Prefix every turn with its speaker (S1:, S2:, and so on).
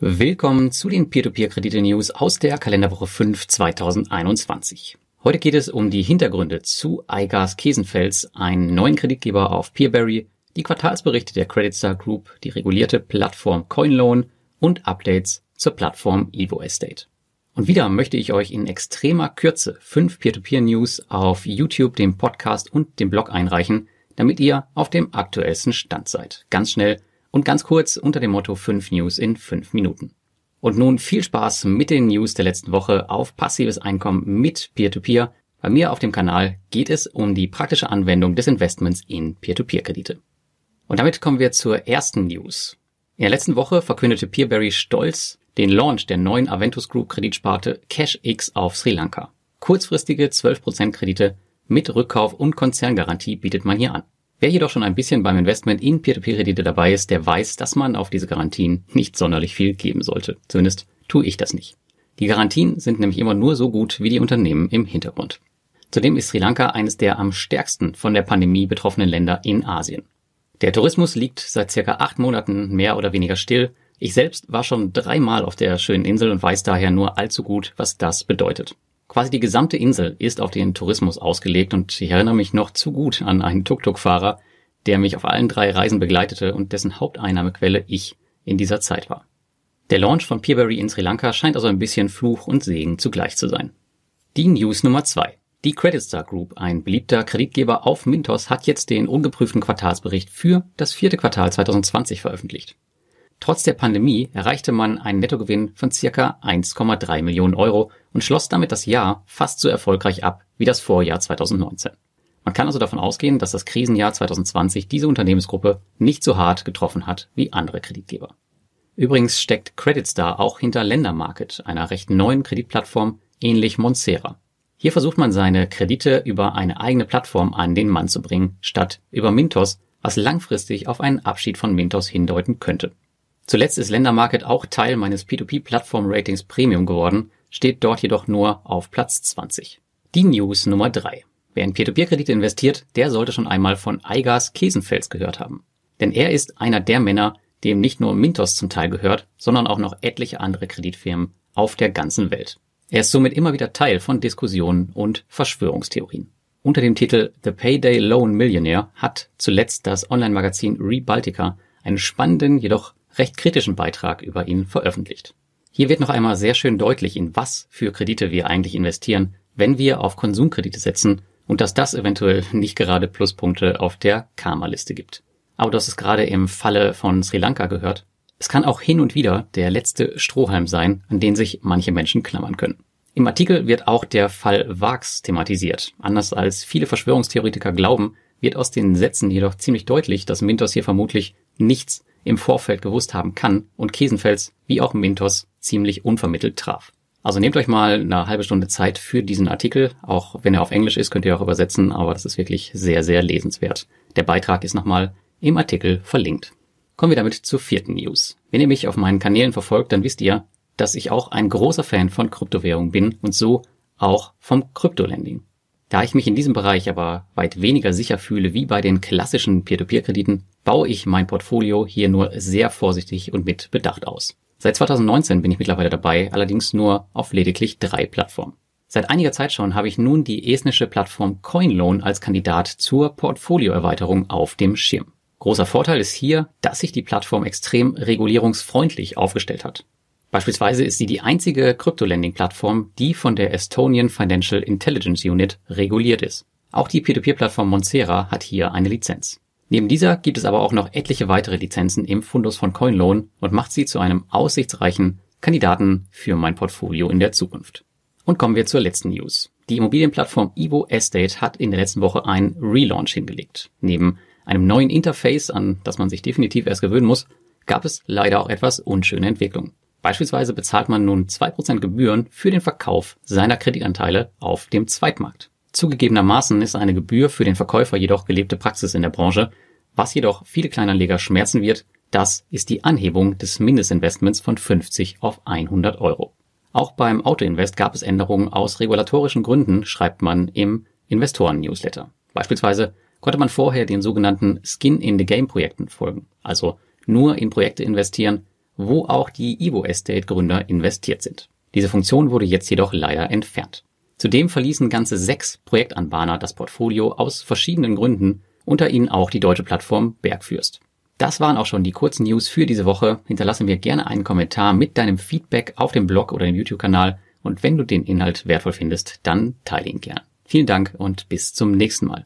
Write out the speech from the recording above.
S1: Willkommen zu den Peer-to-Peer-Kredite-News aus der Kalenderwoche 5 2021. Heute geht es um die Hintergründe zu iGas Kesenfels, einen neuen Kreditgeber auf Peerberry, die Quartalsberichte der Creditstar Group, die regulierte Plattform CoinLoan und Updates zur Plattform Evo Estate. Und wieder möchte ich euch in extremer Kürze fünf Peer-to-Peer-News auf YouTube, dem Podcast und dem Blog einreichen, damit ihr auf dem aktuellsten Stand seid. Ganz schnell und ganz kurz unter dem Motto 5 News in 5 Minuten. Und nun viel Spaß mit den News der letzten Woche auf passives Einkommen mit Peer-to-Peer. -Peer. Bei mir auf dem Kanal geht es um die praktische Anwendung des Investments in Peer-to-Peer-Kredite. Und damit kommen wir zur ersten News. In der letzten Woche verkündete Peerberry stolz den Launch der neuen Aventus Group Kreditsparte CashX auf Sri Lanka. Kurzfristige 12% Kredite mit Rückkauf und Konzerngarantie bietet man hier an. Wer jedoch schon ein bisschen beim Investment in Peer-to-Peer-Kredite dabei ist, der weiß, dass man auf diese Garantien nicht sonderlich viel geben sollte. Zumindest tue ich das nicht. Die Garantien sind nämlich immer nur so gut wie die Unternehmen im Hintergrund. Zudem ist Sri Lanka eines der am stärksten von der Pandemie betroffenen Länder in Asien. Der Tourismus liegt seit circa acht Monaten mehr oder weniger still. Ich selbst war schon dreimal auf der schönen Insel und weiß daher nur allzu gut, was das bedeutet. Quasi die gesamte Insel ist auf den Tourismus ausgelegt und ich erinnere mich noch zu gut an einen Tuk-Tuk-Fahrer, der mich auf allen drei Reisen begleitete und dessen Haupteinnahmequelle ich in dieser Zeit war. Der Launch von Peerberry in Sri Lanka scheint also ein bisschen Fluch und Segen zugleich zu sein. Die News Nummer zwei: Die Creditstar Group, ein beliebter Kreditgeber auf Mintos, hat jetzt den ungeprüften Quartalsbericht für das vierte Quartal 2020 veröffentlicht. Trotz der Pandemie erreichte man einen Nettogewinn von circa 1,3 Millionen Euro und schloss damit das Jahr fast so erfolgreich ab wie das Vorjahr 2019. Man kann also davon ausgehen, dass das Krisenjahr 2020 diese Unternehmensgruppe nicht so hart getroffen hat wie andere Kreditgeber. Übrigens steckt CreditStar auch hinter Ländermarket, einer recht neuen Kreditplattform ähnlich Monsera. Hier versucht man seine Kredite über eine eigene Plattform an den Mann zu bringen, statt über Mintos, was langfristig auf einen Abschied von Mintos hindeuten könnte. Zuletzt ist Ländermarket auch Teil meines P2P-Plattform-Ratings Premium geworden, steht dort jedoch nur auf Platz 20. Die News Nummer 3. Wer in Peer-to-Peer-Kredite investiert, der sollte schon einmal von Eigas Kesenfels gehört haben. Denn er ist einer der Männer, dem nicht nur Mintos zum Teil gehört, sondern auch noch etliche andere Kreditfirmen auf der ganzen Welt. Er ist somit immer wieder Teil von Diskussionen und Verschwörungstheorien. Unter dem Titel The Payday Loan Millionaire hat zuletzt das Online-Magazin ReBaltica einen spannenden, jedoch recht kritischen Beitrag über ihn veröffentlicht. Hier wird noch einmal sehr schön deutlich, in was für Kredite wir eigentlich investieren, wenn wir auf Konsumkredite setzen und dass das eventuell nicht gerade Pluspunkte auf der Karma-Liste gibt. Aber das ist gerade im Falle von Sri Lanka gehört. Es kann auch hin und wieder der letzte Strohhalm sein, an den sich manche Menschen klammern können. Im Artikel wird auch der Fall Vax thematisiert. Anders als viele Verschwörungstheoretiker glauben, wird aus den Sätzen jedoch ziemlich deutlich, dass Mintos hier vermutlich nichts im Vorfeld gewusst haben kann und Kesenfels wie auch Mintos ziemlich unvermittelt traf. Also nehmt euch mal eine halbe Stunde Zeit für diesen Artikel. Auch wenn er auf Englisch ist, könnt ihr auch übersetzen, aber das ist wirklich sehr, sehr lesenswert. Der Beitrag ist nochmal im Artikel verlinkt. Kommen wir damit zur vierten News. Wenn ihr mich auf meinen Kanälen verfolgt, dann wisst ihr, dass ich auch ein großer Fan von Kryptowährungen bin und so auch vom Kryptolending. Da ich mich in diesem Bereich aber weit weniger sicher fühle wie bei den klassischen Peer-to-Peer-Krediten, baue ich mein Portfolio hier nur sehr vorsichtig und mit Bedacht aus. Seit 2019 bin ich mittlerweile dabei, allerdings nur auf lediglich drei Plattformen. Seit einiger Zeit schon habe ich nun die estnische Plattform CoinLoan als Kandidat zur Portfolioerweiterung auf dem Schirm. Großer Vorteil ist hier, dass sich die Plattform extrem regulierungsfreundlich aufgestellt hat. Beispielsweise ist sie die einzige Crypto-Lending-Plattform, die von der Estonian Financial Intelligence Unit reguliert ist. Auch die Peer-to-Peer-Plattform Monsera hat hier eine Lizenz. Neben dieser gibt es aber auch noch etliche weitere Lizenzen im Fundus von CoinLoan und macht sie zu einem aussichtsreichen Kandidaten für mein Portfolio in der Zukunft. Und kommen wir zur letzten News. Die Immobilienplattform Evo Estate hat in der letzten Woche einen Relaunch hingelegt. Neben einem neuen Interface, an das man sich definitiv erst gewöhnen muss, gab es leider auch etwas unschöne Entwicklungen. Beispielsweise bezahlt man nun 2% Gebühren für den Verkauf seiner Kreditanteile auf dem Zweitmarkt. Zugegebenermaßen ist eine Gebühr für den Verkäufer jedoch gelebte Praxis in der Branche. Was jedoch viele Kleinanleger schmerzen wird, das ist die Anhebung des Mindestinvestments von 50 auf 100 Euro. Auch beim Autoinvest gab es Änderungen aus regulatorischen Gründen, schreibt man im Investoren-Newsletter. Beispielsweise konnte man vorher den sogenannten Skin in the Game Projekten folgen, also nur in Projekte investieren, wo auch die Evo Estate Gründer investiert sind. Diese Funktion wurde jetzt jedoch leider entfernt. Zudem verließen ganze sechs Projektanbahner das Portfolio aus verschiedenen Gründen, unter ihnen auch die deutsche Plattform Bergfürst. Das waren auch schon die kurzen News für diese Woche. Hinterlasse mir gerne einen Kommentar mit deinem Feedback auf dem Blog oder dem YouTube-Kanal und wenn du den Inhalt wertvoll findest, dann teile ihn gern. Vielen Dank und bis zum nächsten Mal.